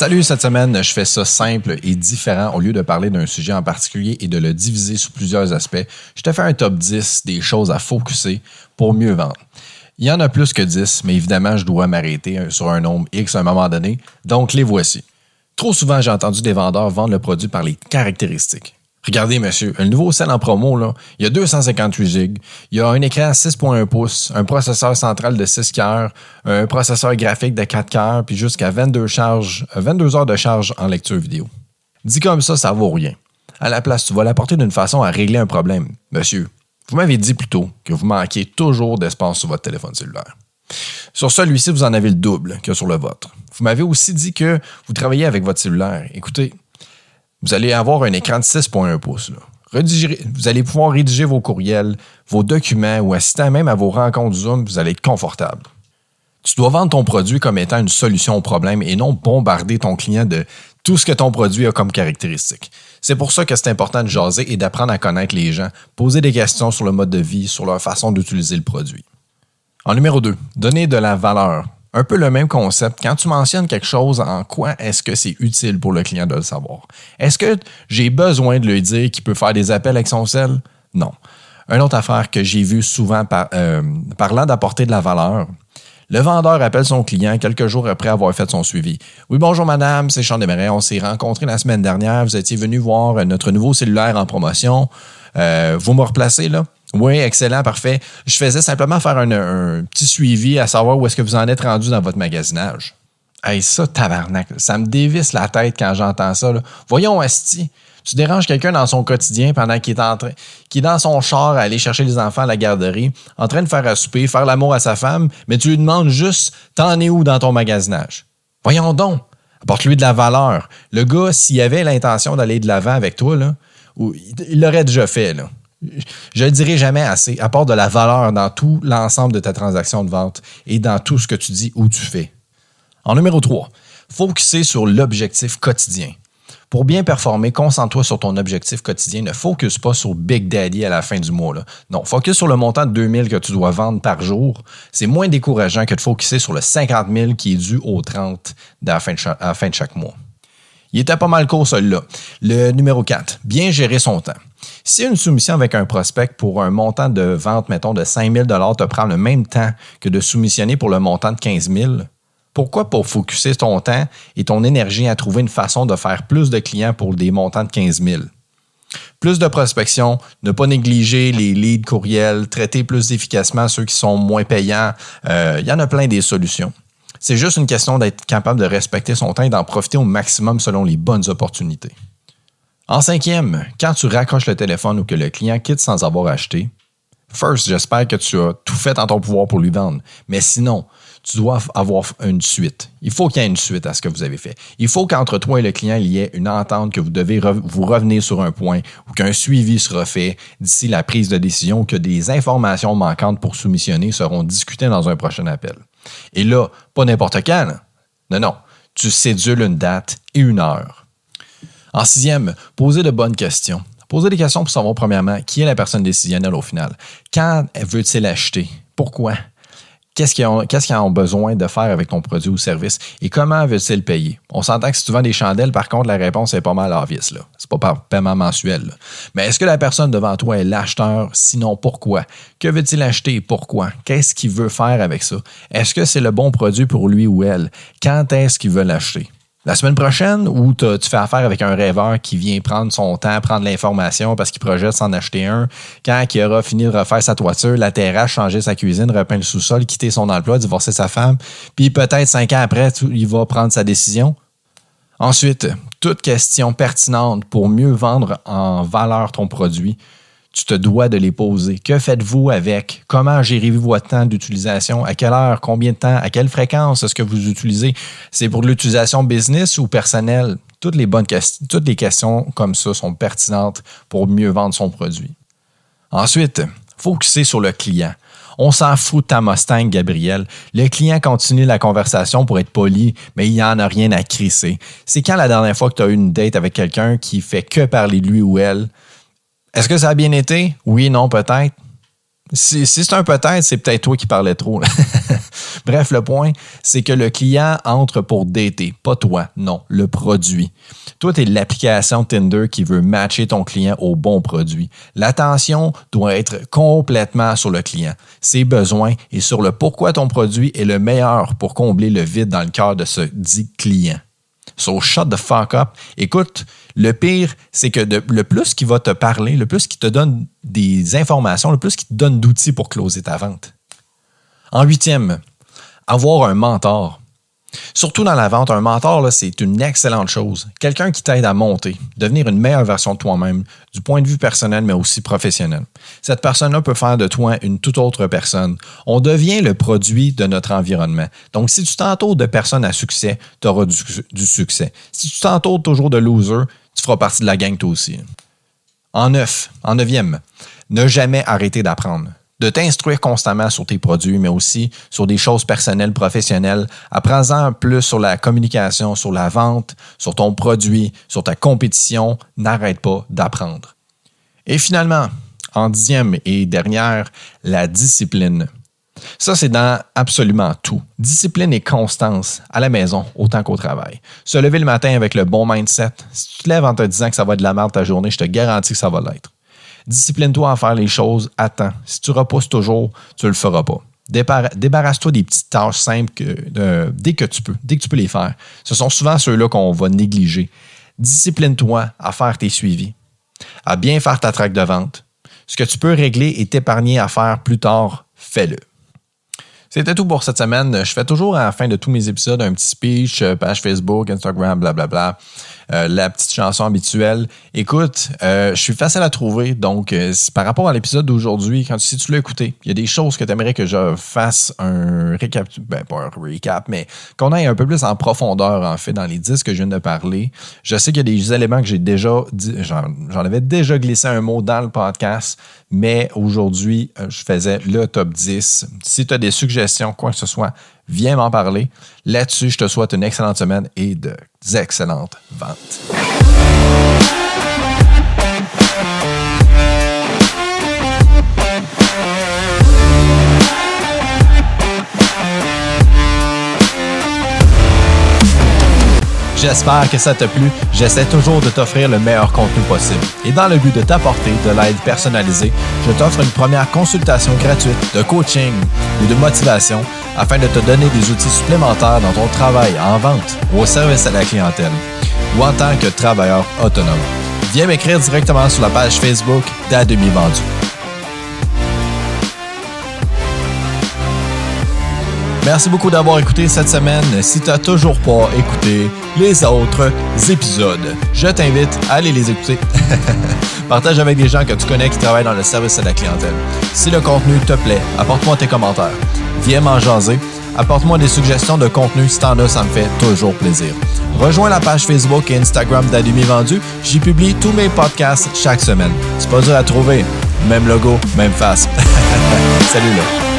Salut, cette semaine, je fais ça simple et différent. Au lieu de parler d'un sujet en particulier et de le diviser sous plusieurs aspects, je te fais un top 10 des choses à focuser pour mieux vendre. Il y en a plus que 10, mais évidemment, je dois m'arrêter sur un nombre X à un moment donné, donc les voici. Trop souvent, j'ai entendu des vendeurs vendre le produit par les caractéristiques. Regardez, monsieur, le nouveau sel en promo, là, il y a 258 gigs, il y a un écran 6.1 pouces, un processeur central de 6 cœurs, un processeur graphique de 4 cœurs, puis jusqu'à 22, charges, 22 heures de charge en lecture vidéo. Dit comme ça, ça vaut rien. À la place, tu vas l'apporter d'une façon à régler un problème. Monsieur, vous m'avez dit plus tôt que vous manquiez toujours d'espace sur votre téléphone cellulaire. Sur celui-ci, vous en avez le double que sur le vôtre. Vous m'avez aussi dit que vous travaillez avec votre cellulaire. Écoutez, vous allez avoir un écran de 6.1 pouces. vous allez pouvoir rédiger vos courriels, vos documents ou assister même à vos rencontres Zoom, vous allez être confortable. Tu dois vendre ton produit comme étant une solution au problème et non bombarder ton client de tout ce que ton produit a comme caractéristique. C'est pour ça que c'est important de jaser et d'apprendre à connaître les gens, poser des questions sur le mode de vie, sur leur façon d'utiliser le produit. En numéro 2, donner de la valeur un peu le même concept. Quand tu mentionnes quelque chose, en quoi est-ce que c'est utile pour le client de le savoir? Est-ce que j'ai besoin de lui dire qu'il peut faire des appels avec son sel? Non. Une autre affaire que j'ai vue souvent par, euh, parlant d'apporter de la valeur, le vendeur appelle son client quelques jours après avoir fait son suivi. Oui, bonjour madame, c'est Jean. On s'est rencontrés la semaine dernière. Vous étiez venu voir notre nouveau cellulaire en promotion. Euh, vous me replacez là? Oui, excellent, parfait. Je faisais simplement faire un, petit suivi à savoir où est-ce que vous en êtes rendu dans votre magasinage. Hey, ça, tabarnak, ça me dévisse la tête quand j'entends ça. Voyons, Asti, tu déranges quelqu'un dans son quotidien pendant qu'il est en train, est dans son char à aller chercher les enfants à la garderie, en train de faire à souper, faire l'amour à sa femme, mais tu lui demandes juste, t'en es où dans ton magasinage? Voyons donc, apporte-lui de la valeur. Le gars, s'il avait l'intention d'aller de l'avant avec toi, là, il l'aurait déjà fait, là je ne dirai jamais assez, apporte de la valeur dans tout l'ensemble de ta transaction de vente et dans tout ce que tu dis ou tu fais. En numéro 3, focuser sur l'objectif quotidien. Pour bien performer, concentre-toi sur ton objectif quotidien. Ne focus pas sur Big Daddy à la fin du mois. Non, focus sur le montant de 2000 que tu dois vendre par jour. C'est moins décourageant que de focuser sur le 50 000 qui est dû au 30 à la fin de chaque mois. Il était pas mal court, celui-là. Le numéro 4, bien gérer son temps. Si une soumission avec un prospect pour un montant de vente, mettons, de 5 000 te prend le même temps que de soumissionner pour le montant de 15 000, pourquoi pas focuser ton temps et ton énergie à trouver une façon de faire plus de clients pour des montants de 15 000? Plus de prospection, ne pas négliger les leads courriels, traiter plus efficacement ceux qui sont moins payants. Euh, il y en a plein des solutions. C'est juste une question d'être capable de respecter son temps et d'en profiter au maximum selon les bonnes opportunités. En cinquième, quand tu raccroches le téléphone ou que le client quitte sans avoir acheté, first, j'espère que tu as tout fait en ton pouvoir pour lui vendre. Mais sinon, tu dois avoir une suite. Il faut qu'il y ait une suite à ce que vous avez fait. Il faut qu'entre toi et le client, il y ait une entente que vous devez vous revenir sur un point ou qu'un suivi sera fait d'ici la prise de décision ou que des informations manquantes pour soumissionner seront discutées dans un prochain appel. Et là, pas n'importe quand. Non, non. Tu cédules une date et une heure. En sixième, poser de bonnes questions. Poser des questions pour savoir, premièrement, qui est la personne décisionnelle au final. Quand veut-il acheter? Pourquoi? qu'est-ce qu'ils ont, besoin de faire avec ton produit ou service? Et comment veulent-ils payer? On s'entend que si tu vends des chandelles, par contre, la réponse est pas mal obvious. N'est pas par paiement mensuel. Mais est-ce que la personne devant toi est l'acheteur? Sinon, pourquoi? Que veut-il acheter? Et pourquoi? Qu'est-ce qu'il veut faire avec ça? Est-ce que c'est le bon produit pour lui ou elle? Quand est-ce qu'il veut l'acheter? La semaine prochaine, où tu fais affaire avec un rêveur qui vient prendre son temps, prendre l'information parce qu'il projette s'en acheter un, quand il aura fini de refaire sa toiture, la terrasse, changer sa cuisine, repeindre le sous-sol, quitter son emploi, divorcer sa femme, puis peut-être cinq ans après, il va prendre sa décision? Ensuite, toute question pertinente pour mieux vendre en valeur ton produit, tu te dois de les poser. Que faites-vous avec? Comment gérez-vous votre temps d'utilisation? À quelle heure? Combien de temps? À quelle fréquence est-ce que vous utilisez? C'est pour l'utilisation business ou personnelle? Toutes les bonnes questions, toutes les questions comme ça sont pertinentes pour mieux vendre son produit. Ensuite, focuser sur le client. On s'en fout de ta Mustang, Gabriel. Le client continue la conversation pour être poli, mais il n'y en a rien à crisser. C'est quand la dernière fois que tu as eu une date avec quelqu'un qui fait que parler de lui ou elle, est-ce que ça a bien été? Oui, non, peut-être. Si, c'est un peut-être, c'est peut-être toi qui parlais trop. Bref, le point, c'est que le client entre pour dater, pas toi, non, le produit. Toi, tu es l'application Tinder qui veut matcher ton client au bon produit. L'attention doit être complètement sur le client, ses besoins et sur le pourquoi ton produit est le meilleur pour combler le vide dans le cœur de ce dit client. So shut the fuck up. Écoute, le pire, c'est que le plus qu'il va te parler, le plus qu'il te donne des informations, le plus qu'il te donne d'outils pour closer ta vente. En huitième, avoir un mentor. Surtout dans la vente, un mentor, c'est une excellente chose. Quelqu'un qui t'aide à monter, devenir une meilleure version de toi-même, du point de vue personnel, mais aussi professionnel. Cette personne-là peut faire de toi une toute autre personne. On devient le produit de notre environnement. Donc, si tu t'entoures de personnes à succès, tu auras du, succès. Si tu t'entoures toujours de losers, tu feras partie de la gang toi aussi. En neuf, en neuvième, ne jamais arrêter d'apprendre de t'instruire constamment sur tes produits, mais aussi sur des choses personnelles, professionnelles. Apprends-en plus sur la communication, sur la vente, sur ton produit, sur ta compétition. N'arrête pas d'apprendre. Et finalement, en dixième et dernière, la discipline. Ça, c'est dans absolument tout. Discipline et constance, à la maison autant qu'au travail. Se lever le matin avec le bon mindset. Si tu te lèves en te disant que ça va être de la merde ta journée, je te garantis que ça va l'être. Discipline-toi à faire les choses à temps. Si tu repousses toujours, tu ne le feras pas. Débarrasse-toi des petites tâches simples dès que tu peux, dès que tu peux les faire. Ce sont souvent ceux-là qu'on va négliger. Discipline-toi à faire tes suivis, à bien faire ta traque de vente. Ce que tu peux régler et t'épargner à faire plus tard, fais-le. C'était tout pour cette semaine. Je fais toujours à la fin de tous mes épisodes un petit speech, euh, page Facebook, Instagram, blablabla. Bla, bla. Euh, la petite chanson habituelle. Écoute, euh, je suis facile à trouver, donc par rapport à l'épisode d'aujourd'hui, quand si tu l'as écouté, il y a des choses que tu aimerais que je fasse un récap, ben pas un recap, mais qu'on aille un peu plus en profondeur en fait dans les disques que je viens de parler. Je sais qu'il y a des éléments que j'ai déjà dit, j'en avais déjà glissé un mot dans le podcast, mais aujourd'hui, je faisais le top 10. Si tu as des suggestions quoi que ce soit, viens m'en parler. Là-dessus, je te souhaite une excellente semaine et d'excellentes ventes. J'espère que ça t'a plu. J'essaie toujours de t'offrir le meilleur contenu possible. Et dans le but de t'apporter de l'aide personnalisée, je t'offre une première consultation gratuite de coaching ou de motivation afin de te donner des outils supplémentaires dans ton travail en vente ou au service à la clientèle ou en tant que travailleur autonome. Viens m'écrire directement sur la page Facebook d'Ademi Vendu. Merci beaucoup d'avoir écouté cette semaine. Si tu n'as toujours pas écouté les autres épisodes, je t'invite à aller les écouter. Partage avec des gens que tu connais qui travaillent dans le service à la clientèle. Si le contenu te plaît, apporte-moi tes commentaires. Viens m'en jaser. Apporte-moi des suggestions de contenu si t'en as, ça me fait toujours plaisir. Rejoins la page Facebook et Instagram d'Adumi Vendu. J'y publie tous mes podcasts chaque semaine. C'est pas dur à trouver. Même logo, même face. Salut là.